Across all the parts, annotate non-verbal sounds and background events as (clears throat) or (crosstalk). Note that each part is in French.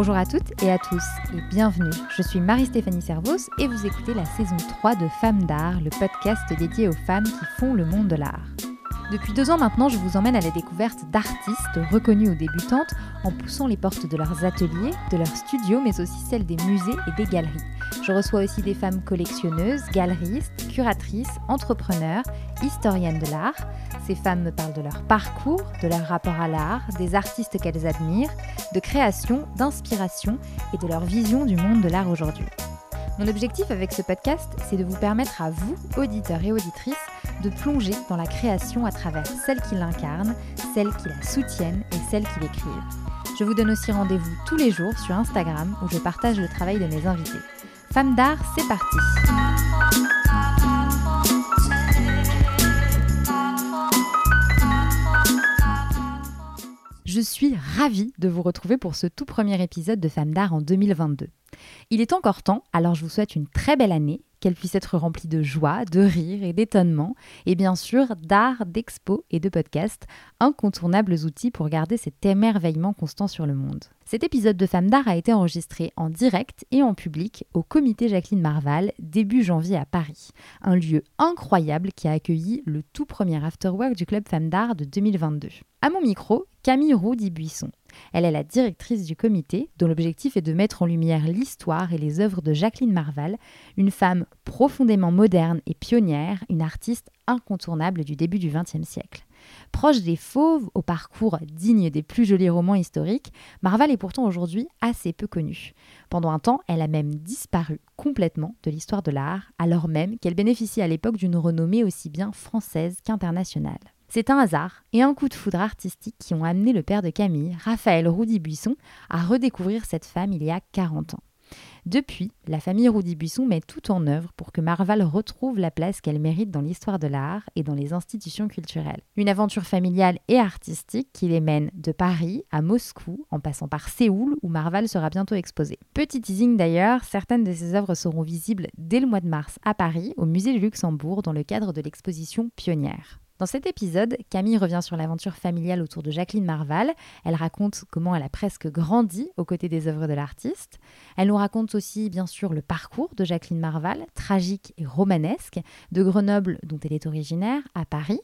Bonjour à toutes et à tous et bienvenue. Je suis Marie-Stéphanie Servos et vous écoutez la saison 3 de Femmes d'art, le podcast dédié aux femmes qui font le monde de l'art. Depuis deux ans maintenant, je vous emmène à la découverte d'artistes reconnus ou débutantes en poussant les portes de leurs ateliers, de leurs studios, mais aussi celles des musées et des galeries. Je reçois aussi des femmes collectionneuses, galeristes, curatrices, entrepreneurs, historiennes de l'art. Ces femmes me parlent de leur parcours, de leur rapport à l'art, des artistes qu'elles admirent, de création, d'inspiration et de leur vision du monde de l'art aujourd'hui. Mon objectif avec ce podcast, c'est de vous permettre à vous, auditeurs et auditrices, de plonger dans la création à travers celles qui l'incarnent, celles qui la soutiennent et celles qui l'écrivent. Je vous donne aussi rendez-vous tous les jours sur Instagram où je partage le travail de mes invités. Femmes d'art, c'est parti Je suis ravie de vous retrouver pour ce tout premier épisode de Femmes d'art en 2022. Il est encore temps, alors je vous souhaite une très belle année qu'elle puisse être remplie de joie, de rire et d'étonnement, et bien sûr d'art, d'expo et de podcast, incontournables outils pour garder cet émerveillement constant sur le monde. Cet épisode de Femmes d'art a été enregistré en direct et en public au comité Jacqueline Marval début janvier à Paris, un lieu incroyable qui a accueilli le tout premier afterwork du club Femmes d'art de 2022. À mon micro, Camille Roux Buisson. Elle est la directrice du comité, dont l'objectif est de mettre en lumière l'histoire et les œuvres de Jacqueline Marval, une femme profondément moderne et pionnière, une artiste incontournable du début du XXe siècle. Proche des fauves, au parcours digne des plus jolis romans historiques, Marval est pourtant aujourd'hui assez peu connue. Pendant un temps, elle a même disparu complètement de l'histoire de l'art, alors même qu'elle bénéficie à l'époque d'une renommée aussi bien française qu'internationale. C'est un hasard et un coup de foudre artistique qui ont amené le père de Camille, Raphaël Roudy-Buisson, à redécouvrir cette femme il y a 40 ans. Depuis, la famille Roudy-Buisson met tout en œuvre pour que Marval retrouve la place qu'elle mérite dans l'histoire de l'art et dans les institutions culturelles. Une aventure familiale et artistique qui les mène de Paris à Moscou, en passant par Séoul, où Marval sera bientôt exposée. Petit teasing d'ailleurs, certaines de ses œuvres seront visibles dès le mois de mars à Paris, au musée du Luxembourg, dans le cadre de l'exposition Pionnière. Dans cet épisode, Camille revient sur l'aventure familiale autour de Jacqueline Marval. Elle raconte comment elle a presque grandi aux côtés des œuvres de l'artiste. Elle nous raconte aussi, bien sûr, le parcours de Jacqueline Marval, tragique et romanesque, de Grenoble, dont elle est originaire, à Paris,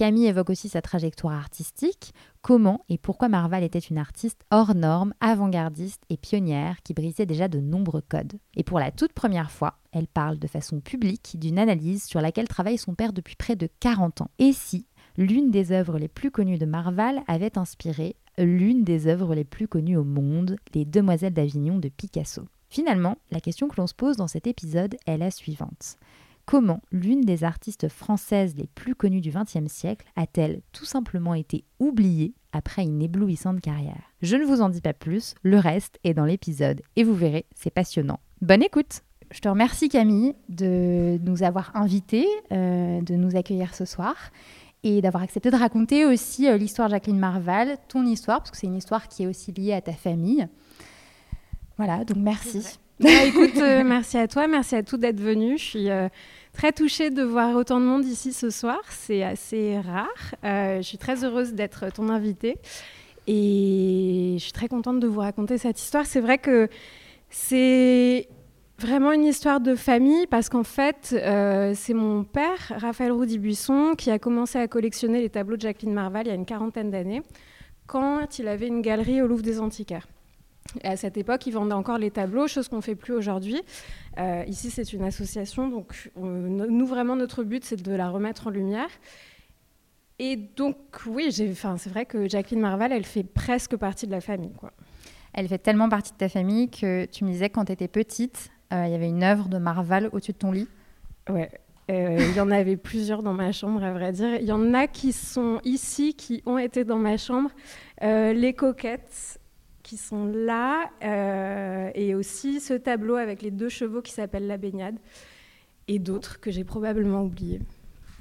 Camille évoque aussi sa trajectoire artistique, comment et pourquoi Marval était une artiste hors norme, avant-gardiste et pionnière qui brisait déjà de nombreux codes. Et pour la toute première fois, elle parle de façon publique d'une analyse sur laquelle travaille son père depuis près de 40 ans. Et si l'une des œuvres les plus connues de Marval avait inspiré l'une des œuvres les plus connues au monde, Les Demoiselles d'Avignon de Picasso? Finalement, la question que l'on se pose dans cet épisode est la suivante comment l'une des artistes françaises les plus connues du XXe siècle a-t-elle tout simplement été oubliée après une éblouissante carrière? Je ne vous en dis pas plus, le reste est dans l'épisode et vous verrez, c'est passionnant. Bonne écoute Je te remercie Camille de nous avoir invités, euh, de nous accueillir ce soir et d'avoir accepté de raconter aussi euh, l'histoire de Jacqueline Marval, ton histoire, parce que c'est une histoire qui est aussi liée à ta famille. Voilà, donc merci. Bah, euh, merci à toi, merci à tous d'être venus. Je suis très touchée de voir autant de monde ici ce soir. C'est assez rare. Euh, je suis très heureuse d'être ton invitée. Et je suis très contente de vous raconter cette histoire. C'est vrai que c'est vraiment une histoire de famille parce qu'en fait, euh, c'est mon père, Raphaël Roudy-Buisson, qui a commencé à collectionner les tableaux de Jacqueline Marval il y a une quarantaine d'années, quand il avait une galerie au Louvre des Antiquaires. Et à cette époque, ils vendaient encore les tableaux, chose qu'on ne fait plus aujourd'hui. Euh, ici, c'est une association, donc nous, vraiment, notre but, c'est de la remettre en lumière. Et donc, oui, c'est vrai que Jacqueline Marval, elle fait presque partie de la famille. Quoi. Elle fait tellement partie de ta famille que tu me disais quand tu étais petite, euh, il y avait une œuvre de Marval au-dessus de ton lit. Ouais. Euh, il y en avait plusieurs dans ma chambre, à vrai dire. Il y en a qui sont ici, qui ont été dans ma chambre. les coquettes, qui sont là, euh, et aussi ce tableau avec les deux chevaux qui s'appelle La baignade, et d'autres que j'ai probablement oubliés.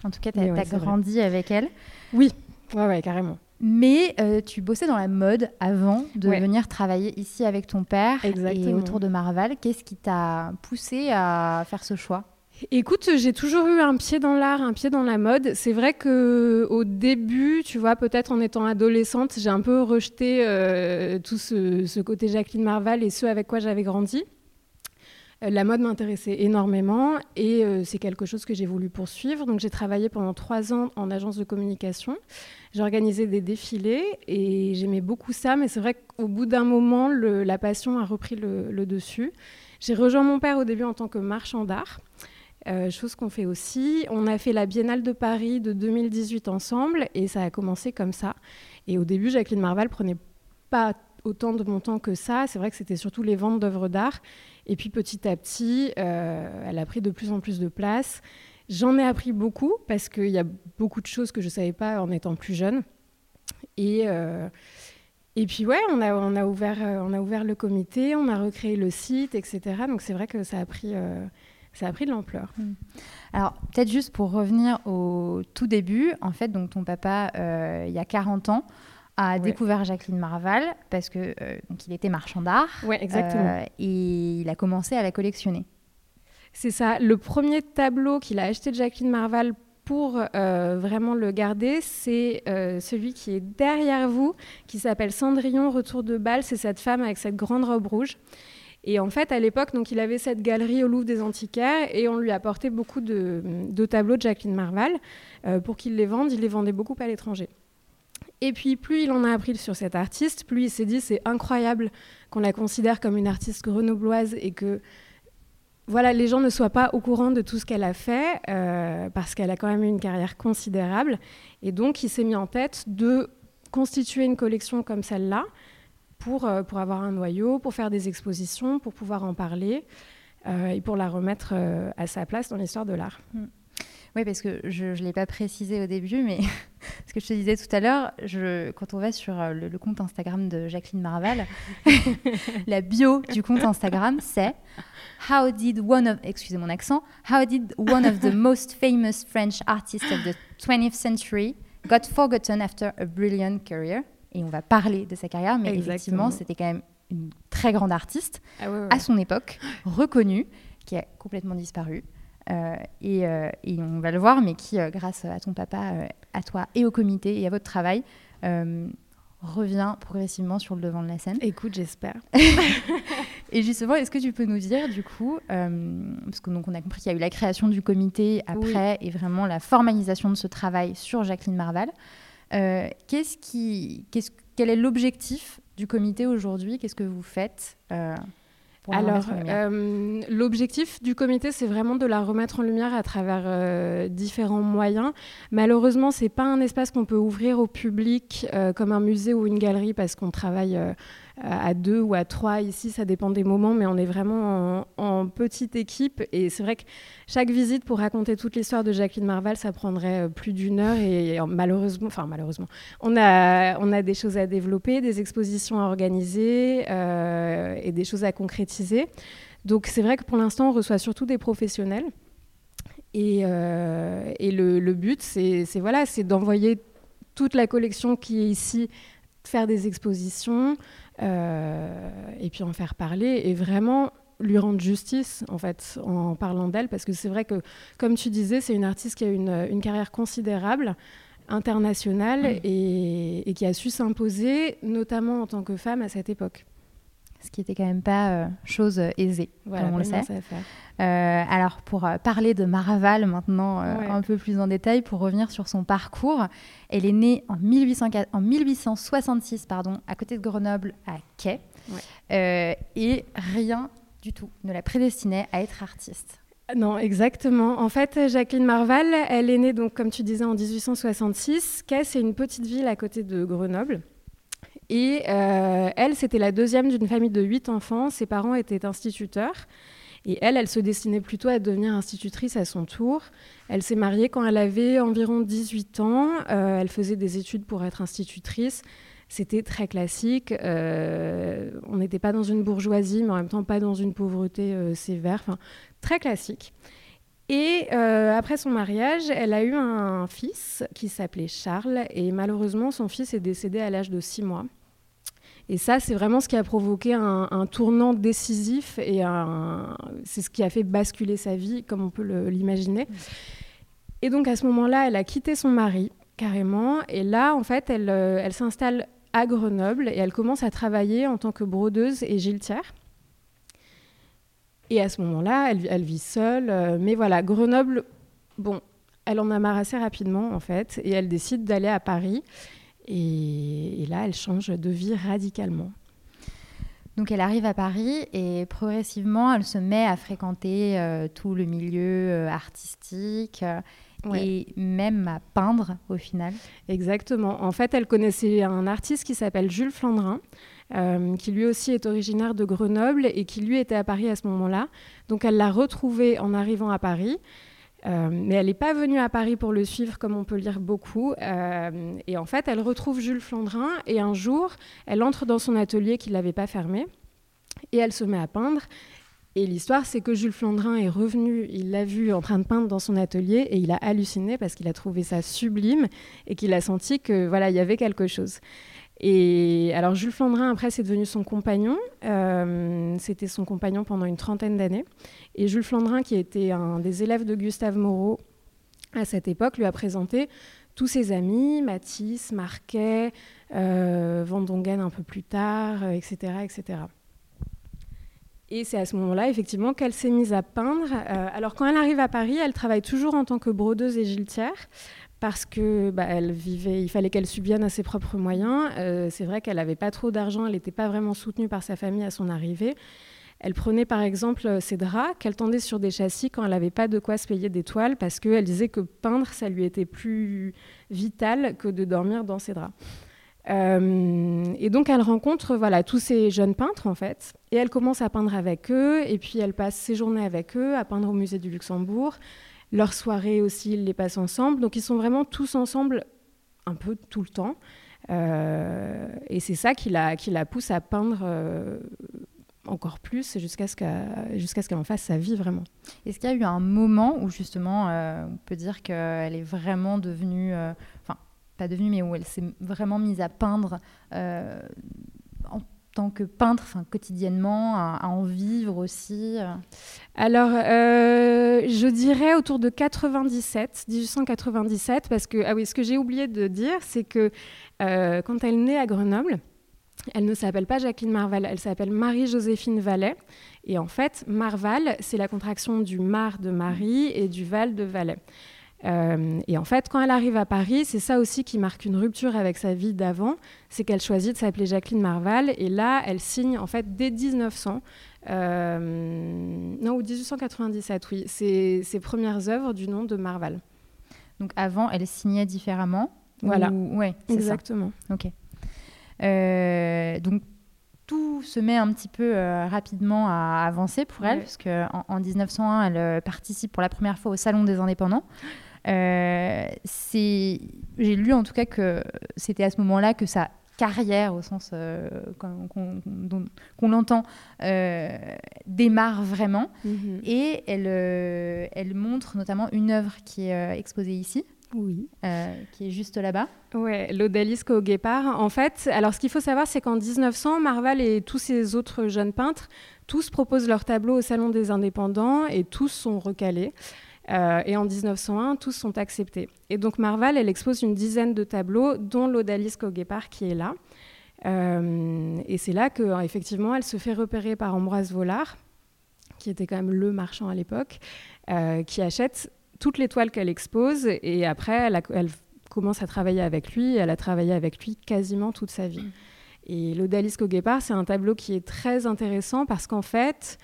En tout cas, tu as, grandi avec elle Oui, ouais, ouais, carrément. Mais euh, tu bossais dans la mode avant de venir travailler ici avec ton père et autour de Marval. Qu'est-ce qui t'a poussé à faire ce choix? Écoute, j'ai toujours eu un pied dans l'art, un pied dans la mode. C'est vrai que au début, tu vois, peut-être en étant adolescente, j'ai un peu rejeté euh, tout ce, côté Jacqueline Marval et ce avec quoi j'avais grandi. Euh, la mode m'intéressait énormément et euh, c'est quelque chose que j'ai voulu poursuivre. Donc j'ai travaillé pendant trois ans en agence de communication. J'ai organisé des défilés et j'aimais beaucoup ça, mais c'est vrai qu'au bout d'un moment, la passion a repris le dessus. J'ai rejoint mon père au début en tant que marchand d'art. Euh, chose qu'on fait aussi. On a fait la Biennale de Paris de 2018 ensemble et ça a commencé comme ça. Et au début, Jacqueline Marval prenait pas autant de mon temps que ça. C'est vrai que c'était surtout les ventes d'œuvres d'art. Et puis petit à petit, euh, elle a pris de plus en plus de place. J'en ai appris beaucoup parce qu'il y a beaucoup de choses que je ne savais pas en étant plus jeune. Et, euh, et puis ouais, on a, on, a ouvert, on a ouvert le comité, on a recréé le site, etc. Donc c'est vrai que ça a pris ça a pris de l'ampleur. Hmm. Alors, peut-être juste pour revenir au tout début, en fait, donc ton papa, euh, il y a 40 ans, a découvert Jacqueline Marval parce que euh, donc il était marchand d'art. Oui, exactement. Euh, et il a commencé à la collectionner. C'est ça. Le premier tableau qu'il a acheté de Jacqueline Marval pour vraiment le garder, c'est celui qui est derrière vous, qui s'appelle Cendrillon, Retour de balle. C'est cette femme avec cette grande robe rouge. Et en fait, à l'époque, donc, il avait cette galerie au Louvre des Antiquaires et on lui apportait beaucoup de, tableaux de Jacqueline Marval euh, pour qu'il les vende. Il les vendait beaucoup à l'étranger. Et puis, plus il en a appris sur cette artiste, plus il s'est dit c'est incroyable qu'on la considère comme une artiste grenobloise et que voilà, les gens ne soient pas au courant de tout ce qu'elle a fait euh, parce qu'elle a quand même eu une carrière considérable. Et donc, il s'est mis en tête de constituer une collection comme celle-là pour, euh, pour avoir un noyau, pour faire des expositions, pour pouvoir en parler euh, et pour la remettre euh, à sa place dans l'histoire de l'art. Mm. Oui, parce que je ne l'ai pas précisé au début, mais (laughs) ce que je te disais tout à l'heure, quand on va sur le, compte Instagram de Jacqueline Marval, (laughs) la bio du compte Instagram, c'est How did one of, excusez mon accent, How did one of the most famous French artists of the 20th century got forgotten after a brilliant career? Et on va parler de sa carrière, mais effectivement, c'était quand même une très grande artiste ah à son époque, reconnue, qui a complètement disparu. Euh, euh, et, on va le voir, mais qui, euh, grâce à ton papa, à toi et au comité et à votre travail, revient progressivement sur le devant de la scène. Écoute, j'espère. (laughs) et justement, est-ce que tu peux nous dire, du coup, parce que donc on a compris qu'il y a eu la création du comité après et vraiment la formalisation de ce travail sur Jacqueline Marval. Euh, qu'est-ce qui, qu'est-ce, quel est l'objectif du comité aujourd'hui? Qu'est-ce que vous faites euh, alors, euh, l'objectif du comité, c'est vraiment de la remettre en lumière à travers différents moyens. Malheureusement, c'est pas un espace qu'on peut ouvrir au public comme un musée ou une galerie parce qu'on travaille à deux ou à trois ici, ça dépend des moments, mais on est vraiment en, petite équipe. Et c'est vrai que chaque visite pour raconter toute l'histoire de Jacqueline Marval, ça prendrait euh, plus d'une heure. Et, malheureusement, enfin malheureusement, on a, on a des choses à développer, des expositions à organiser euh, et des choses à concrétiser. Donc c'est vrai que pour l'instant, on reçoit surtout des professionnels. Et, euh, et le, but, c'est voilà, d'envoyer toute la collection qui est ici, faire des expositions, euh, et puis en faire parler et vraiment lui rendre justice en fait en parlant d'elle. Parce que c'est vrai que comme tu disais c'est une artiste qui a une, une carrière considérable internationale et, et, qui a su s'imposer notamment en tant que femme à cette époque ce qui était quand même pas euh, chose aisée, voilà, comme on le sait. Euh, alors, pour euh, parler de Maraval maintenant un peu plus en détail, pour revenir sur son parcours, elle est née en, 1800, en 1866 pardon, à côté de Grenoble, à Quai, et rien du tout ne la prédestinait à être artiste. Non, exactement. En fait, Jacqueline Marval, elle est née, donc, comme tu disais, en 1866. Quai, c'est une petite ville à côté de Grenoble. Et euh, elle, c'était la deuxième d'une famille de huit enfants. Ses parents étaient instituteurs. Et elle, elle se destinait plutôt à devenir institutrice à son tour. Elle s'est mariée quand elle avait environ 18 ans. Euh, elle faisait des études pour être institutrice. C'était très classique. Euh, on n'était pas dans une bourgeoisie, mais en même temps pas dans une pauvreté sévère. Enfin, très classique. Et après son mariage, elle a eu un fils qui s'appelait Charles. Et malheureusement, son fils est décédé à l'âge de 6 mois. Et ça, c'est vraiment ce qui a provoqué un, tournant décisif et c'est ce qui a fait basculer sa vie, comme on peut l'imaginer. Et donc à ce moment-là, elle a quitté son mari carrément. Et là, en fait, elle, euh, elle s'installe à Grenoble et elle commence à travailler en tant que brodeuse et giletière. Et à ce moment-là, elle, elle, vit seule. Euh, mais voilà, Grenoble, bon, elle en a marre assez rapidement en fait, et elle décide d'aller à Paris. Et, là, elle change de vie radicalement. Donc elle arrive à Paris et progressivement, elle se met à fréquenter euh, tout le milieu euh, artistique euh, et même à peindre au final. Exactement. En fait, elle connaissait un artiste qui s'appelle Jules Flandrin. qui lui aussi est originaire de Grenoble et qui lui était à Paris à ce moment-là. Donc elle l'a retrouvé en arrivant à Paris. Euh, mais elle n'est pas venue à Paris pour le suivre, comme on peut lire beaucoup. Euh, et en fait, elle retrouve Jules Flandrin et un jour, elle entre dans son atelier qu'il n'avait pas fermé et elle se met à peindre. Et l'histoire, c'est que Jules Flandrin est revenu, il l'a vu en train de peindre dans son atelier et il a halluciné parce qu'il a trouvé ça sublime et qu'il a senti que voilà, il y avait quelque chose. Et alors Jules Flandrin, après, c'est devenu son compagnon. Euh, c'était son compagnon pendant une trentaine d'années. Et Jules Flandrin, qui était un des élèves de Gustave Moreau à cette époque, lui a présenté tous ses amis, Matisse, Marquet, euh, Van un peu plus tard, etc., euh, etc. Et c'est à ce moment-là, effectivement, qu'elle s'est mise à peindre. alors, quand elle arrive à Paris, elle travaille toujours en tant que brodeuse et giletière parce que bah, elle vivait, il fallait qu'elle subvienne à ses propres moyens. Euh, c'est vrai qu'elle n'avait pas trop d'argent, elle n'était pas vraiment soutenue par sa famille à son arrivée. Elle prenait par exemple ses draps qu'elle tendait sur des châssis quand elle n'avait pas de quoi se payer des toiles parce qu'elle disait que peindre, ça lui était plus vital que de dormir dans ses draps. Euh, et donc elle rencontre voilà tous ces jeunes peintres en fait et elle commence à peindre avec eux et puis elle passe ses journées avec eux à peindre au musée du Luxembourg leurs soirées aussi, ils les passent ensemble. Donc ils sont vraiment tous ensemble un peu tout le temps. Euh, et c'est ça qui la, qui la pousse à peindre euh, encore plus jusqu'à ce qu'elle en fasse sa vie vraiment. Est-ce qu'il y a eu un moment où justement euh, on peut dire qu'elle est vraiment devenue, enfin pas devenue, mais où elle s'est vraiment mise à peindre que peintre, enfin, quotidiennement, à, en vivre aussi euh Alors, euh, je dirais autour de 97, 1897, parce que, ah oui, ce que j'ai oublié de dire, c'est que euh, quand elle naît à Grenoble, elle ne s'appelle pas Jacqueline Marval, elle s'appelle Marie-Joséphine Vallet. Et en fait, Marval, c'est la contraction du Mar de Marie et du Val de Valais. Euh, et en fait, quand elle arrive à Paris, c'est ça aussi qui marque une rupture avec sa vie d'avant, c'est qu'elle choisit de s'appeler Jacqueline Marval. Et là, elle signe en fait dès 1900, euh, non, ou 1897, oui, ses, ses, premières œuvres du nom de Marval. Donc avant, elle signait différemment. Voilà. Ouais, exactement. Ok. Euh, donc tout se met un petit peu rapidement à avancer pour elle, parce qu'en en, 1901, elle participe pour la première fois au Salon des Indépendants. (gasps) Euh, c'est, j'ai lu en tout cas que c'était à ce moment-là que sa carrière, au sens euh, qu'on, l'entend, euh, démarre vraiment. Mhm. Et elle, elle montre notamment une œuvre qui est exposée ici. Oui. qui est juste là-bas. Ouais, l'Odalisque au Guépard. En fait, alors ce qu'il faut savoir, c'est qu'en 1900, Marval et tous ces autres jeunes peintres, tous proposent leurs tableaux au Salon des Indépendants et tous sont recalés. Euh, et en 1901, tous sont acceptés. Et donc Marval, elle expose une dizaine de tableaux, dont l'Odalisque au Guépard qui est là. Euh, et c'est là qu'effectivement, elle se fait repérer par Ambroise Vollard, qui était quand même le marchand à l'époque, euh, qui achète toutes les toiles qu'elle expose. Et après, elle, elle, commence à travailler avec lui. elle a travaillé avec lui quasiment toute sa vie. Et l'Odalisque au Guépard, c'est un tableau qui est très intéressant parce qu'en fait,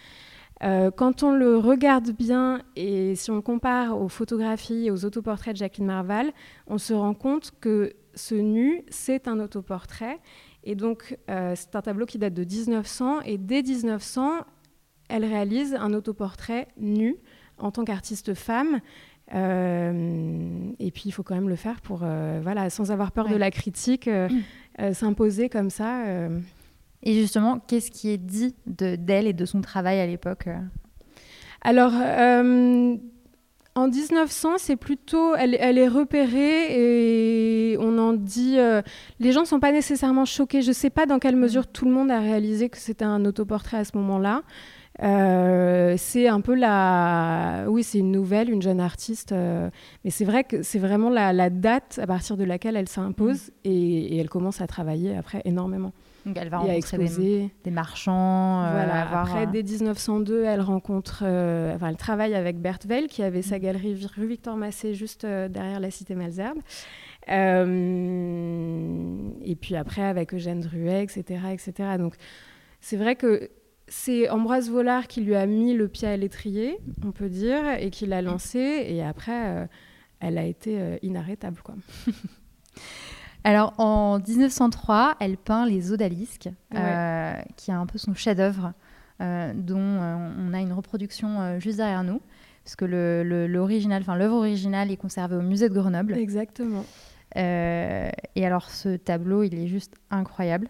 euh, quand on le regarde bien et si on compare aux photographies et aux autoportraits de Jacqueline Marval, on se rend compte que ce nu, c'est un autoportrait. Et donc, euh, c'est un tableau qui date de 1900. Et dès 1900, elle réalise un autoportrait nu en tant qu'artiste femme. Euh, et puis, il faut quand même le faire pour, voilà, sans avoir peur de la critique, s'imposer comme ça. Et justement, qu'est-ce qui est dit d'elle et de son travail à l'époque euh Alors, euh, en 1900, c'est plutôt, elle, elle, est repérée et on en dit. Euh, les gens ne sont pas nécessairement choqués. Je ne sais pas dans quelle mesure tout le monde a réalisé que c'était un autoportrait à ce moment-là. Euh, c'est un peu la. Oui, c'est une nouvelle, une jeune artiste. Euh, mais c'est vrai que c'est vraiment la, date à partir de laquelle elle s'impose mm. et, elle commence à travailler après énormément. Donc elle va rencontrer des, des, marchands. Euh, voilà. Après, dès 1902, elle rencontre. enfin, elle travaille avec Bert Weil, qui avait sa mm. galerie rue Victor Massé juste derrière la cité Malzerbe. et puis après, avec Eugène Druet, etc. etc. Donc c'est vrai que c'est Ambroise Vollard qui lui a mis le pied à l'étrier, on peut dire, et qui l'a lancé. Et après, euh, elle a été euh, inarrêtable. Quoi. (laughs) Alors, en 1903, elle peint Les Odalisques, euh, qui est un peu son chef-d'œuvre, dont on a une reproduction juste derrière nous, parce que l'original, enfin l'œuvre originale est conservée au musée de Grenoble. Exactement. et alors, ce tableau, il est juste incroyable.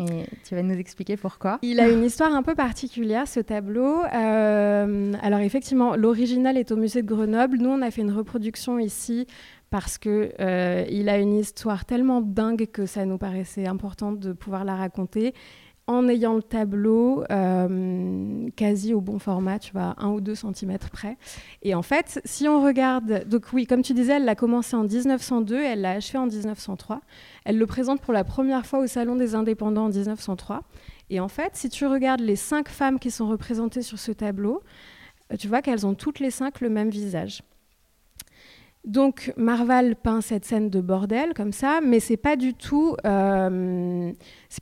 Et tu vas nous expliquer pourquoi Il a une histoire un peu particulière, ce tableau. Euh, alors effectivement, l'original est au musée de Grenoble. Nous, on a fait une reproduction ici parce qu'il euh, a une histoire tellement dingue que ça nous paraissait important de pouvoir la raconter en ayant le tableau euh, quasi au bon format, tu vois, un ou deux centimètres près. Et en fait, si on regarde, donc oui, comme tu disais, elle l'a commencé en 1902, elle l'a achevé en 1903. Elle le présente pour la première fois au Salon des Indépendants en 1903. Et en fait, si tu regardes les cinq femmes qui sont représentées sur ce tableau, euh, tu vois qu'elles ont toutes les cinq le même visage. Donc Marval peint cette scène de bordel comme ça, mais c'est pas du tout, euh,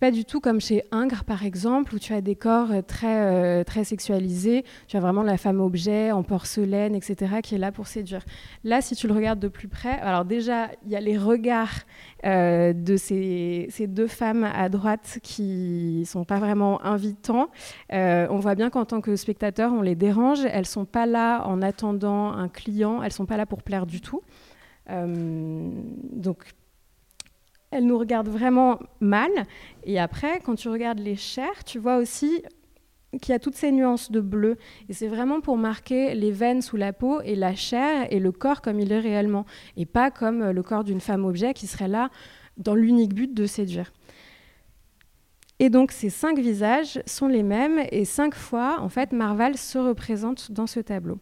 pas du tout comme chez Ingres par exemple où tu as des corps très euh, très sexualisés. Tu as vraiment la femme objet en porcelaine, etc. qui est là pour séduire. Là, si tu le regardes de plus près, alors déjà il y a les regards euh, de ces, ces, deux femmes à droite qui sont pas vraiment invitants. on voit bien qu'en tant que spectateur, on les dérange. Elles sont pas là en attendant un client. Elles sont pas là pour plaire du tout. Euh, donc, elle nous regarde vraiment mal. Et après, quand tu regardes les chairs, tu vois aussi qu'il y a toutes ces nuances de bleu. Et c'est vraiment pour marquer les veines sous la peau et la chair et le corps comme il est réellement. Et pas comme le corps d'une femme objet qui serait là dans l'unique but de séduire. Et donc ces cinq visages sont les mêmes et cinq fois, en fait, Marval se représente dans ce tableau.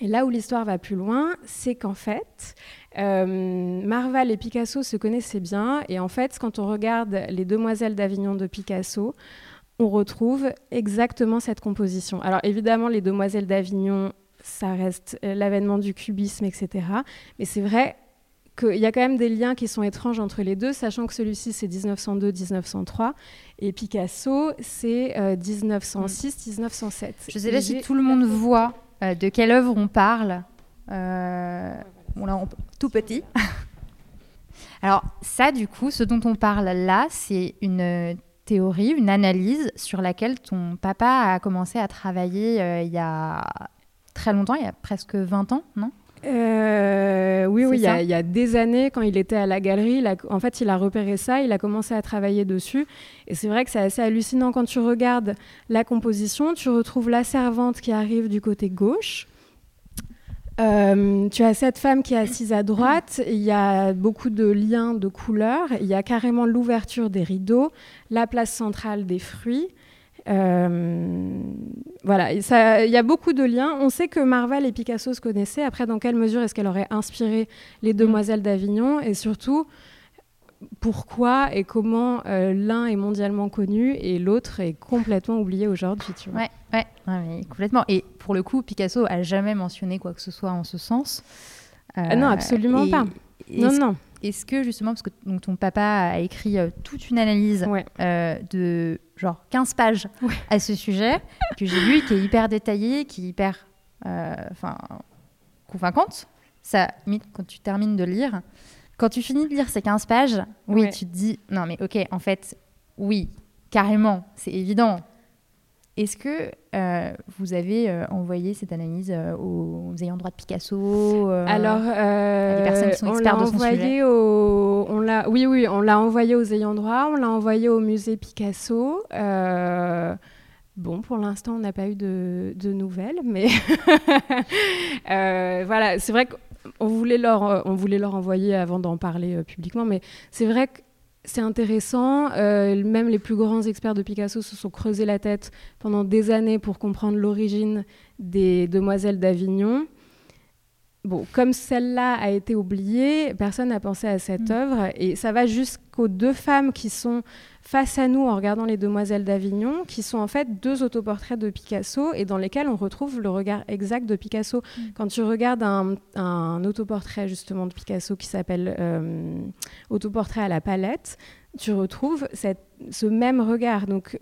Et là où l'histoire va plus loin, c'est qu'en fait, euh, Marval et Picasso se connaissaient bien. Et en fait, quand on regarde Les Demoiselles d'Avignon de Picasso, on retrouve exactement cette composition. Alors évidemment, Les Demoiselles d'Avignon, ça reste euh, l'avènement du cubisme, etc. Mais c'est vrai qu'il y a quand même des liens qui sont étranges entre les deux, sachant que celui-ci c'est 1902-1903 et Picasso c'est 1906-1907. Euh, Je sais pas si tout le monde voit euh, de quelle œuvre on parle euh, Tout petit. (laughs) Alors ça, du coup, ce dont on parle là, c'est une théorie, une analyse sur laquelle ton papa a commencé à travailler euh, il y a très longtemps, il y a presque 20 ans, non? Oui, oui, il y, a, il y, a, des années, quand il était à la galerie, en fait, il a repéré ça, il a commencé à travailler dessus. Et c'est vrai que c'est assez hallucinant quand tu regardes la composition. Tu retrouves la servante qui arrive du côté gauche. Euh, tu as cette femme qui est assise à droite, il y a beaucoup de liens de couleurs, il y a carrément l'ouverture des rideaux, la place centrale des fruits. Euh, voilà, il y a beaucoup de liens. On sait que Marvel et Picasso se connaissaient. Après, dans quelle mesure est-ce qu'elle aurait inspiré les Demoiselles d'Avignon Et surtout, pourquoi et comment euh, l'un est mondialement connu et l'autre est complètement oublié aujourd'hui. Tu Ouais, ouais, complètement. Et pour le coup, Picasso a jamais mentionné quoi que ce soit en ce sens. Euh, non, absolument pas. Non, non. Est-ce que justement, parce que donc, ton papa a écrit euh, toute une analyse euh, de genre 15 pages à ce sujet, que j'ai lu, qui est hyper détaillée, qui est hyper euh, enfin convaincante, ça, quand tu termines de lire, quand tu finis de lire ces 15 pages, oui, tu te dis, non mais ok, en fait, oui, carrément, c'est évident, est-ce que euh, vous avez euh, envoyé cette analyse euh, aux, ayants droit de Picasso Alors, à des personnes qui sont experts de son sujet on l'a, Oui, oui, on l'a envoyé aux ayants droit, on l'a envoyé au musée Picasso. Bon, pour l'instant, on n'a pas eu de, nouvelles, mais (laughs) voilà, c'est vrai qu'on voulait leur, on voulait leur envoyer avant d'en parler publiquement, mais c'est vrai que c'est intéressant. Euh, même les plus grands experts de Picasso se sont creusés la tête pendant des années pour comprendre l'origine des Demoiselles d'Avignon. Bon, comme celle-là a été oubliée, personne n'a pensé à cette mm. œuvre. Et ça va jusqu'aux deux femmes qui sont face à nous en regardant Les Demoiselles d'Avignon, qui sont en fait deux autoportraits de Picasso et dans lesquels on retrouve le regard exact de Picasso. Mm. Quand tu regardes un, autoportrait justement de Picasso qui s'appelle euh, Autoportrait à la palette, tu retrouves cette, ce même regard. Donc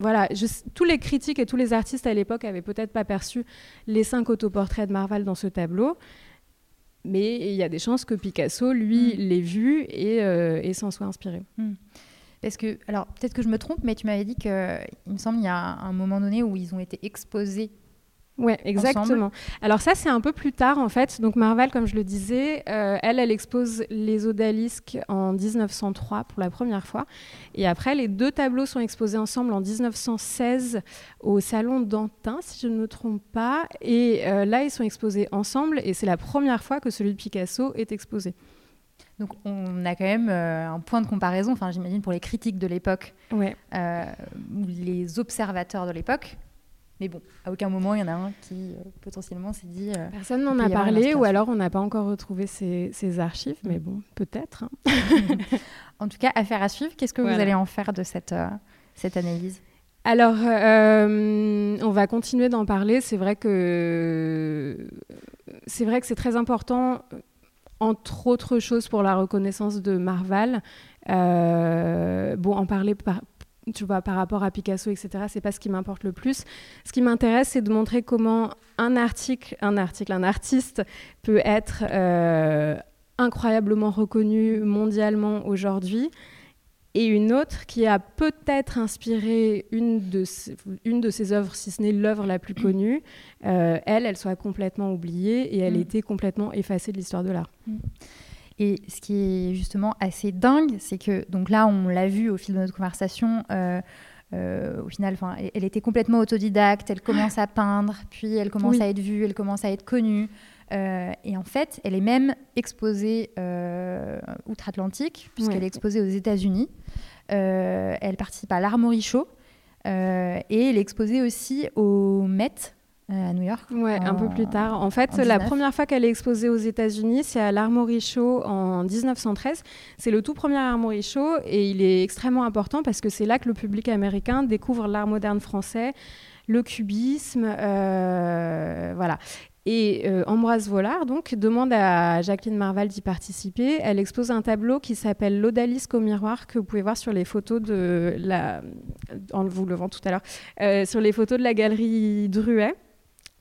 voilà, tous les critiques et tous les artistes à l'époque avaient peut-être pas perçu les cinq autoportraits de Marval dans ce tableau, mais il y a des chances que Picasso, lui, mm. l'ait vu euh, et, s'en soit inspiré. Mm. Parce que, alors peut-être que je me trompe, mais tu m'avais dit qu'il me semble, il y a un moment donné où ils ont été exposés oui, exactement. Alors ça, c'est un peu plus tard, en fait. Donc Marval, comme je le disais, euh, elle, elle expose les odalisques en 1903 pour la première fois. Et après, les deux tableaux sont exposés ensemble en 1916 au Salon d'Antin, si je ne me trompe pas. Et euh, là, ils sont exposés ensemble. Et c'est la première fois que celui de Picasso est exposé. Donc on a quand même euh, un point de comparaison, enfin j'imagine pour les critiques de l'époque, ouais. ou les observateurs de l'époque, mais bon, à aucun moment, il y en a un qui euh, potentiellement s'est dit. Euh, Personne n'en a parlé, ou alors on n'a pas encore retrouvé ces, archives, mais bon, peut-être. Hein. (laughs) en tout cas, affaire à suivre. Qu'est-ce que vous allez en faire de cette, euh, cette analyse? Alors, on va continuer d'en parler. C'est vrai que c'est vrai que c'est très important, entre autres choses, pour la reconnaissance de Marval. bon, en parler par, tu vois, par rapport à Picasso, etc. C'est pas ce qui m'importe le plus. Ce qui m'intéresse, c'est de montrer comment un article, un article, un artiste peut être euh, incroyablement reconnu mondialement aujourd'hui, et une autre qui a peut-être inspiré une de, ses, une de ses œuvres, si ce n'est l'œuvre la plus connue, euh, elle, elle soit complètement oubliée et elle mm. était complètement effacée de l'histoire de l'art. Mm. Et ce qui est justement assez dingue, c'est que, donc là, on l'a vu au fil de notre conversation, euh, euh, au final, elle, était complètement autodidacte, elle commence à peindre, puis elle commence à être vue, elle commence à être connue. Euh, et en fait, elle est même exposée outre-Atlantique, puisqu'elle est exposée aux États-Unis. elle participe à l'Armory Show. et elle est exposée aussi au Met, à New York. Ouais, un peu plus tard. En fait, la première fois qu'elle est exposée aux États-Unis, c'est à l'Armory Show en 1913. C'est le tout premier Armory Show et il est extrêmement important parce que c'est là que le public américain découvre l'art moderne français, le cubisme, euh, voilà. Et euh, Ambroise Vollard donc demande à Jacqueline Marval d'y participer. Elle expose un tableau qui s'appelle L'Odalisque au miroir que vous pouvez voir sur les photos de la, en vous levant tout à l'heure, sur les photos de la galerie Druet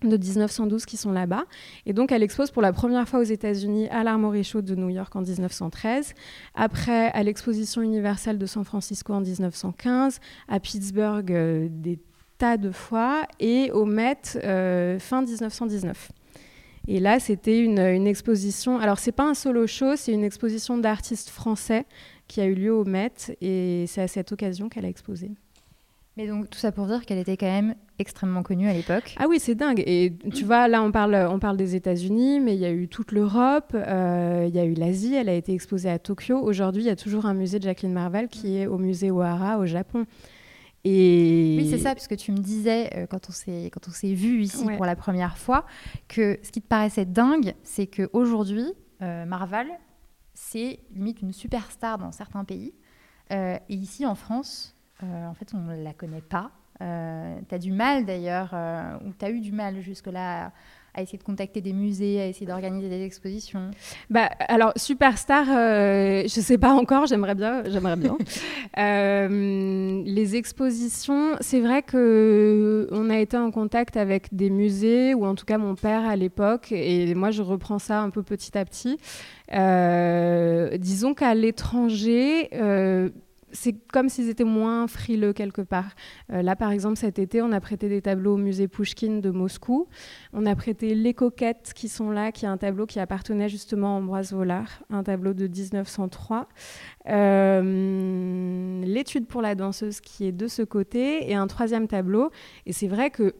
de 1912 qui sont là-bas. Et donc, elle expose pour la première fois aux États-Unis à l'Armory Show de New York en 1913, après à l'Exposition universelle de San Francisco en 1915, à Pittsburgh euh, des tas de fois, et au Met euh, fin 1919. Et là, c'était une, une, exposition. Alors, c'est pas un solo show, c'est une exposition d'artistes français qui a eu lieu au Met, et c'est à cette occasion qu'elle a exposé. Mais donc tout ça pour dire qu'elle était quand même extrêmement connue à l'époque. Ah oui, c'est dingue. Et tu vois, là on parle, on parle des États-Unis, mais il y a eu toute l'Europe, euh, il y a eu l'Asie, elle a été exposée à Tokyo. Aujourd'hui, il y a toujours un musée de Jacqueline Marvel qui est au musée O'Hara au Japon. Et... Oui, c'est ça, puisque tu me disais, euh, quand on s'est, quand on s'est vu ici pour la première fois, que ce qui te paraissait dingue, c'est qu'aujourd'hui, euh, Marvel, c'est limite une superstar dans certains pays. et ici, en France, euh, en fait, on ne la connaît pas. Euh, tu as du mal d'ailleurs, euh, ou tu as eu du mal jusque-là à essayer de contacter des musées, à essayer d'organiser des expositions bah, Alors, Superstar, je ne sais pas encore, j'aimerais bien. J'aimerais bien. (laughs) les expositions, c'est vrai qu'on a été en contact avec des musées, ou en tout cas mon père à l'époque, et moi je reprends ça un peu petit à petit. disons qu'à l'étranger, c'est comme s'ils étaient moins frileux quelque part. Euh, là, par exemple, cet été, on a prêté des tableaux au musée Pouchkine de Moscou. On a prêté Les Coquettes qui sont là, qui est un tableau qui appartenait justement à Ambroise Vollard, un tableau de 1903. Euh, L'étude pour la danseuse qui est de ce côté et un troisième tableau. Et c'est vrai que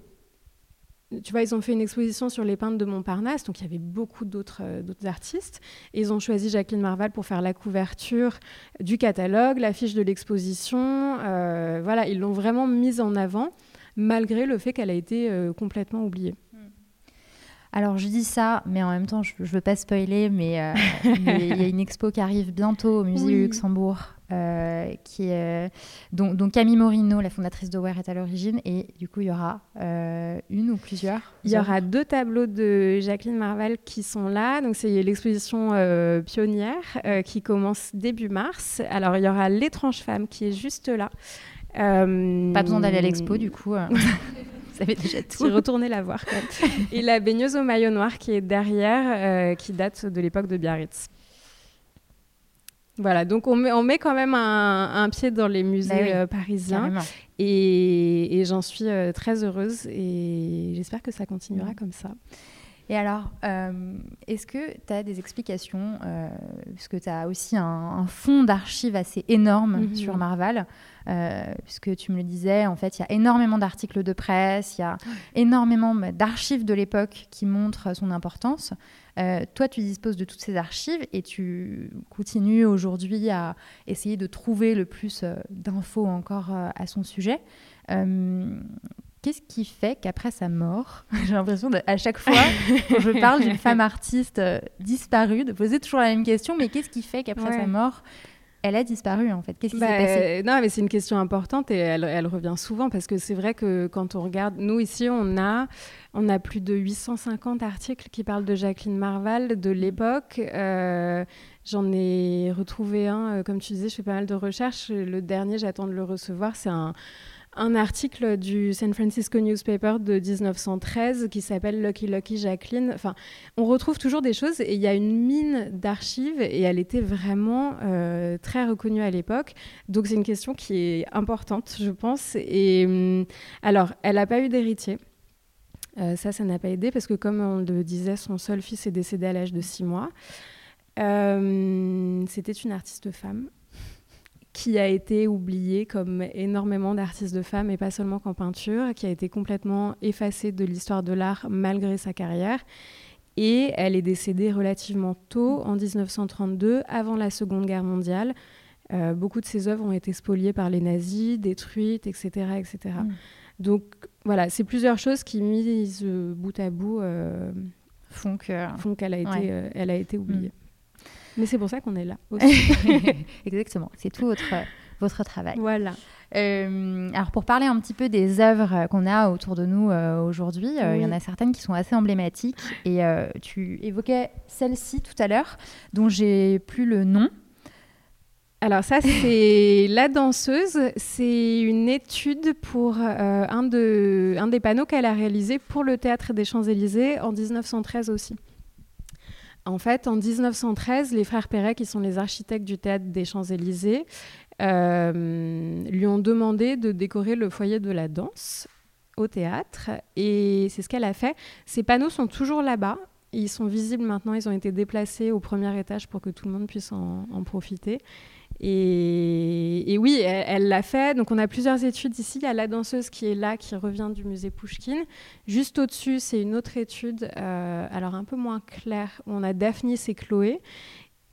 tu vois, ils ont fait une exposition sur les peintres de Montparnasse, donc il y avait beaucoup d'autres euh, artistes. Et ils ont choisi Jacqueline Marval pour faire la couverture du catalogue, l'affiche de l'exposition. Euh, voilà, ils l'ont vraiment mise en avant, malgré le fait qu'elle a été euh, complètement oubliée. Alors je dis ça, mais en même temps, je ne veux pas spoiler, (laughs) mais il y a une expo qui arrive bientôt au Musée du Luxembourg euh, qui est, dont, Camille Morino, la fondatrice de Ware, est à l'origine. Et du coup, il y aura euh, une ou plusieurs Il y aura deux tableaux de Jacqueline Marval qui sont là. Donc, c'est l'exposition euh, pionnière qui commence début mars. Alors, il y aura L'étrange femme qui est juste là. Pas besoin d'aller à l'expo, du coup. (laughs) (laughs) Savez déjà tout. la voir. Et la baigneuse au maillot noir qui est derrière, qui date de l'époque de Biarritz. Voilà, donc on met, on met quand même un, pied dans les musées bah euh, parisiens. Et, j'en suis euh, très heureuse et j'espère que ça continuera comme ça. Et alors, euh, est-ce que tu as des explications, euh, puisque tu as aussi un, fonds d'archives assez énorme mhm. sur Marval, puisque tu me le disais, en fait, il y a énormément d'articles de presse, il y a énormément d'archives de l'époque qui montrent son importance. Euh, toi, tu disposes de toutes ces archives et tu continues aujourd'hui à essayer de trouver le plus euh, d'infos encore euh, à son sujet. Qu'est-ce qui fait qu'après sa mort, (laughs) j'ai l'impression à chaque fois quand je parle d'une (laughs) femme artiste disparue, de poser toujours la même question, mais qu'est-ce qui fait qu'après sa mort, elle a disparu en fait? Qu'est-ce qui s'est bah, passé? Non, mais c'est une question importante et elle, elle revient souvent parce que c'est vrai que quand on regarde, nous ici, on a, on a plus de 850 articles qui parlent de Jacqueline Marval de l'époque. Euh, j'en ai retrouvé un, euh, comme tu disais, je fais pas mal de recherches. Le dernier, j'attends de le recevoir, c'est un un article du San Francisco Newspaper de 1913 qui s'appelle Lucky Lucky Jacqueline. Enfin, on retrouve toujours des choses et il y a une mine d'archives et elle était vraiment euh, très reconnue à l'époque. Donc c'est une question qui est importante, je pense. Et hum, alors, elle n'a pas eu d'héritier. Euh, ça, ça n'a pas aidé parce que, comme on le disait, son seul fils est décédé à l'âge de 6 mois. Euh, c'était une artiste femme qui a été oubliée comme énormément d'artistes de femmes, et pas seulement qu'en peinture, qui a été complètement effacée de l'histoire de l'art malgré sa carrière. Et elle est décédée relativement tôt, en 1932, avant la Seconde Guerre mondiale. Euh, beaucoup de ses œuvres ont été spoliées par les nazis, détruites, etc. etc. Mm. Donc voilà, c'est plusieurs choses qui, mises bout à bout, euh, font qu'elle a, été, euh, elle a été oubliée. Mais c'est pour ça qu'on est là (laughs) aussi. Exactement, c'est tout votre, votre travail. Voilà. Euh, alors pour parler un petit peu des œuvres qu'on a autour de nous euh, aujourd'hui, euh, il y en a certaines qui sont assez emblématiques et tu évoquais celle-ci tout à l'heure dont j'ai plus le nom. Alors ça c'est (laughs) La danseuse, c'est une étude pour un, de, un des panneaux qu'elle a réalisé pour le théâtre des Champs-Élysées en 1913 aussi. En fait, en 1913, les frères Perret, qui sont les architectes du théâtre des Champs-Élysées, euh, lui ont demandé de décorer le foyer de la danse au théâtre. Et c'est ce qu'elle a fait. Ces panneaux sont toujours là-bas. Ils sont visibles maintenant. Ils ont été déplacés au premier étage pour que tout le monde puisse en, en profiter. Et, oui, elle l'a fait. Donc on a plusieurs études ici. Il y a la danseuse qui est là, qui revient du musée Pouchkine. Juste au-dessus, c'est une autre étude, euh, alors un peu moins claire, on a Daphnis et Chloé.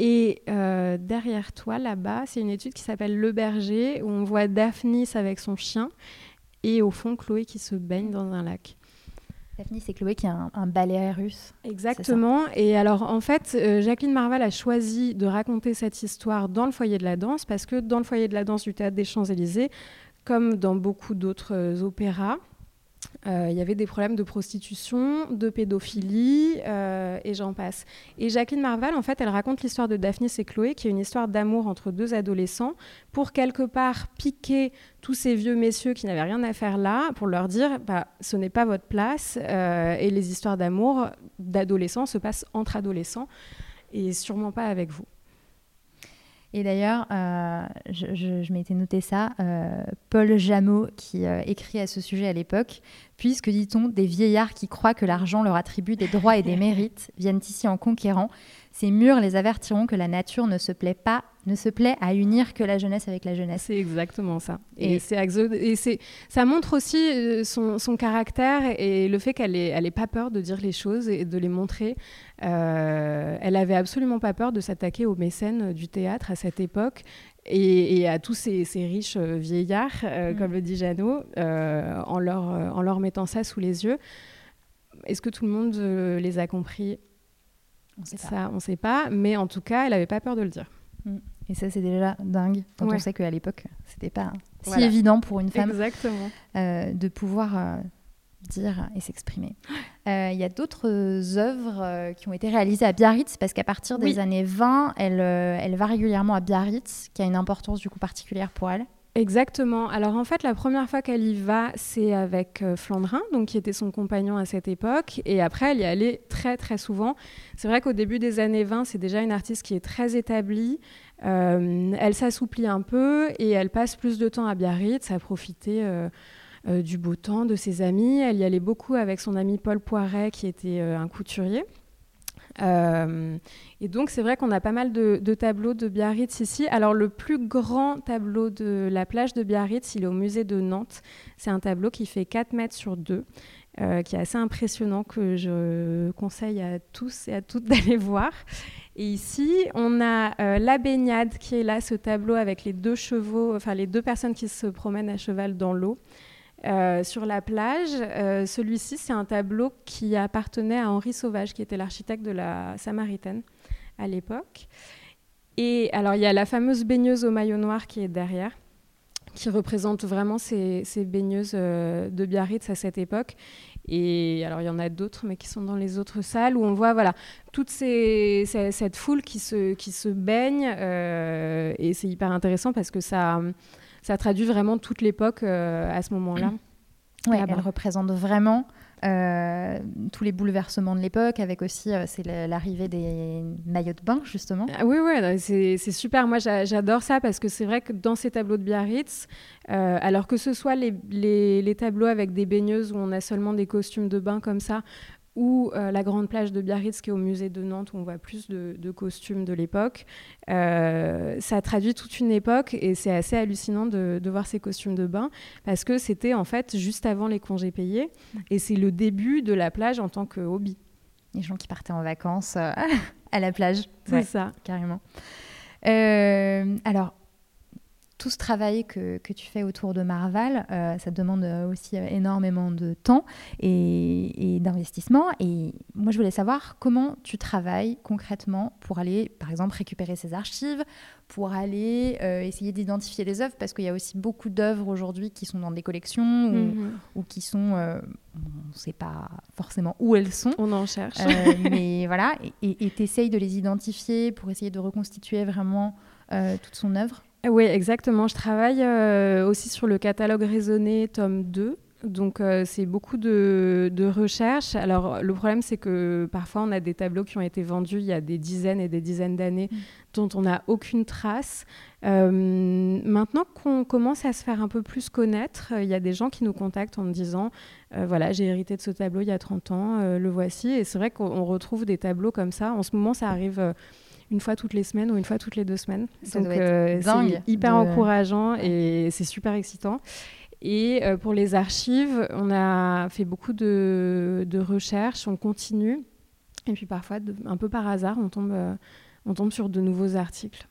Et euh, derrière toi, là-bas, c'est une étude qui s'appelle Le Berger, où on voit Daphnis avec son chien et au fond Chloé qui se baigne dans un lac. Daphne, c'est Chloé qui est un, ballet russe. Exactement. Et alors, en fait, euh, Jacqueline Marval a choisi de raconter cette histoire dans le foyer de la danse parce que dans le foyer de la danse du théâtre des Champs-Élysées, comme dans beaucoup d'autres euh, opéras, il y avait des problèmes de prostitution, de pédophilie, euh, et j'en passe. Et Jacqueline Marval, en fait, elle raconte l'histoire de Daphnis et Chloé, qui est une histoire d'amour entre deux adolescents, pour quelque part piquer tous ces vieux messieurs qui n'avaient rien à faire là, pour leur dire, bah, ce n'est pas votre place, euh, et les histoires d'amour d'adolescents se passent entre adolescents, et sûrement pas avec vous. Et d'ailleurs, euh, je, je, m'étais noté ça, euh, Paul Jameau, qui euh, écrit à ce sujet à l'époque, puisque, dit-on, des vieillards qui croient que l'argent leur attribue des droits et des mérites viennent ici en conquérant, ces murs les avertiront que la nature ne se plaît pas, ne se plaît à unir que la jeunesse avec la jeunesse. C'est exactement ça. Et, et c'est, ça montre aussi son, caractère et le fait qu'elle n'ait elle pas peur de dire les choses et de les montrer. Euh, elle avait absolument pas peur de s'attaquer aux mécènes du théâtre à cette époque. Et, à tous ces, riches euh, vieillards, mm. comme le dit Jeannot, en, leur, en leur mettant ça sous les yeux. Est-ce que tout le monde les a compris? On sait ça, on sait pas. Mais en tout cas, elle n'avait pas peur de le dire. Mm. Et ça, c'est déjà dingue quand on sait qu'à l'époque, c'était pas si évident pour une femme euh, de pouvoir euh, dire et s'exprimer. Euh, il y a d'autres œuvres qui ont été réalisées à Biarritz parce qu'à partir des années 20, elle, elle va régulièrement à Biarritz, qui a une importance du coup particulière pour elle. Exactement. Alors en fait, la première fois qu'elle y va, c'est avec euh, Flandrin, donc qui était son compagnon à cette époque, et après elle y allait très très souvent. C'est vrai qu'au début des années 20, c'est déjà une artiste qui est très établie. Euh, elle s'assouplit un peu et elle passe plus de temps à Biarritz à profiter euh, du beau temps, de ses amis. Elle y allait beaucoup avec son ami Paul Poiret, qui était un couturier. Euh, et donc, c'est vrai qu'on a pas mal de, tableaux de Biarritz ici. Alors, le plus grand tableau de la plage de Biarritz, il est au musée de Nantes. C'est un tableau qui fait 4 mètres sur 2, euh, qui est assez impressionnant, que je conseille à tous et à toutes (laughs) d'aller voir. Et ici, on a euh, La baignade, qui est là, ce tableau avec les deux chevaux, enfin les deux personnes qui se promènent à cheval dans l'eau. Euh, sur la plage. Euh, celui-ci, c'est un tableau qui appartenait à Henri Sauvage, qui était l'architecte de la Samaritaine à l'époque. Et alors, il y a la fameuse baigneuse au maillot noir qui est derrière, qui représente vraiment ces, baigneuses euh, de Biarritz à cette époque. Et alors, il y en a d'autres, mais qui sont dans les autres salles, où on voit voilà, toute cette foule qui se, qui se baigne. et c'est hyper intéressant parce que ça ça traduit vraiment toute l'époque euh, à ce moment-là. (clears throat) Oui, elle représente vraiment euh, tous les bouleversements de l'époque, avec aussi euh, c'est l'arrivée des maillots de bain, justement. Ah oui, oui, c'est super. Moi, j'adore ça parce que c'est vrai que dans ces tableaux de Biarritz, alors que ce soit les, les, tableaux avec des baigneuses où on a seulement des costumes de bain comme ça, ou euh, la grande plage de Biarritz qui est au musée de Nantes où on voit plus de, costumes de l'époque. Euh, ça traduit toute une époque et c'est assez hallucinant de, voir ces costumes de bain parce que c'était en fait juste avant les congés payés et c'est le début de la plage en tant que hobby. Les gens qui partaient en vacances euh, (laughs) à la plage. C'est ça. Carrément. alors, tout ce travail que, que, tu fais autour de Marval, euh, ça demande aussi énormément de temps et, d'investissement. Et moi, je voulais savoir comment tu travailles concrètement pour aller, par exemple, récupérer ces archives, pour aller euh, essayer d'identifier les œuvres, parce qu'il y a aussi beaucoup d'œuvres aujourd'hui qui sont dans des collections ou, mhm. qui sont, euh, on ne sait pas forcément où elles sont. On en cherche. mais (laughs) voilà, et tu essayes de les identifier pour essayer de reconstituer vraiment toute son œuvre? Oui, exactement. Je travaille euh, aussi sur le catalogue raisonné tome 2. Donc, euh, c'est beaucoup de, de recherches. Alors, le problème, c'est que parfois, on a des tableaux qui ont été vendus il y a des dizaines et des dizaines d'années mm. dont on n'a aucune trace. Euh, maintenant qu'on commence à se faire un peu plus connaître, il y a des gens qui nous contactent en me disant Voilà, j'ai hérité de ce tableau il y a 30 ans, le voici. Et c'est vrai qu'on retrouve des tableaux comme ça. En ce moment, ça arrive une fois toutes les semaines ou une fois toutes les deux semaines. Donc euh, c'est hyper encourageant et c'est super excitant. Et euh, pour les archives, on a fait beaucoup de, recherches, on continue. Et puis parfois, un peu par hasard, on tombe, euh, on tombe sur de nouveaux articles.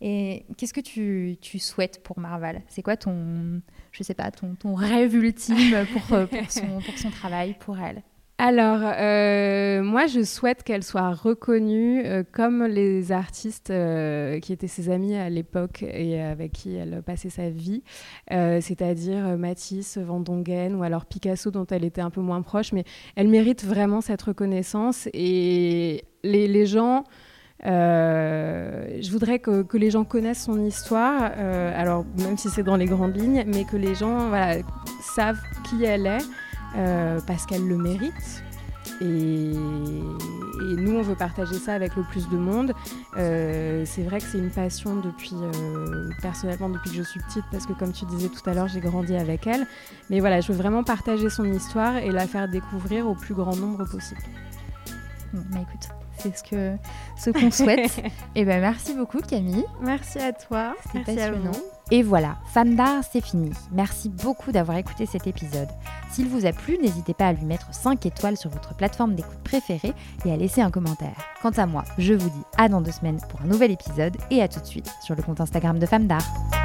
Et qu'est-ce que tu, tu, souhaites pour Marval? C'est quoi ton, je sais pas, ton, ton rêve ultime pour, pour, son, pour son travail, pour elle? Alors, euh, moi, je souhaite qu'elle soit reconnue euh, comme les artistes euh, qui étaient ses amis à l'époque et avec qui elle passait sa vie, c'est-à-dire Matisse, Van Dongen ou alors Picasso, dont elle était un peu moins proche. Mais elle mérite vraiment cette reconnaissance et les, gens. je voudrais que, les gens connaissent son histoire, alors même si c'est dans les grandes lignes, mais que les gens savent qui elle est. Euh, parce qu'elle le mérite. Et, et nous, on veut partager ça avec le plus de monde. c'est vrai que c'est une passion depuis, personnellement, depuis que je suis petite, parce que comme tu disais tout à l'heure, j'ai grandi avec elle. Mais voilà, je veux vraiment partager son histoire et la faire découvrir au plus grand nombre possible. Bon, bah écoute, c'est ce que ce qu'on souhaite. et (laughs) eh ben merci beaucoup Camille. Merci à toi. C'était passionnant. Et voilà, Femme d'art, c'est fini. Merci beaucoup d'avoir écouté cet épisode. S'il vous a plu, n'hésitez pas à lui mettre 5 étoiles sur votre plateforme d'écoute préférée et à laisser un commentaire. Quant à moi, je vous dis à dans deux semaines pour un nouvel épisode et à tout de suite sur le compte Instagram de Femme d'art.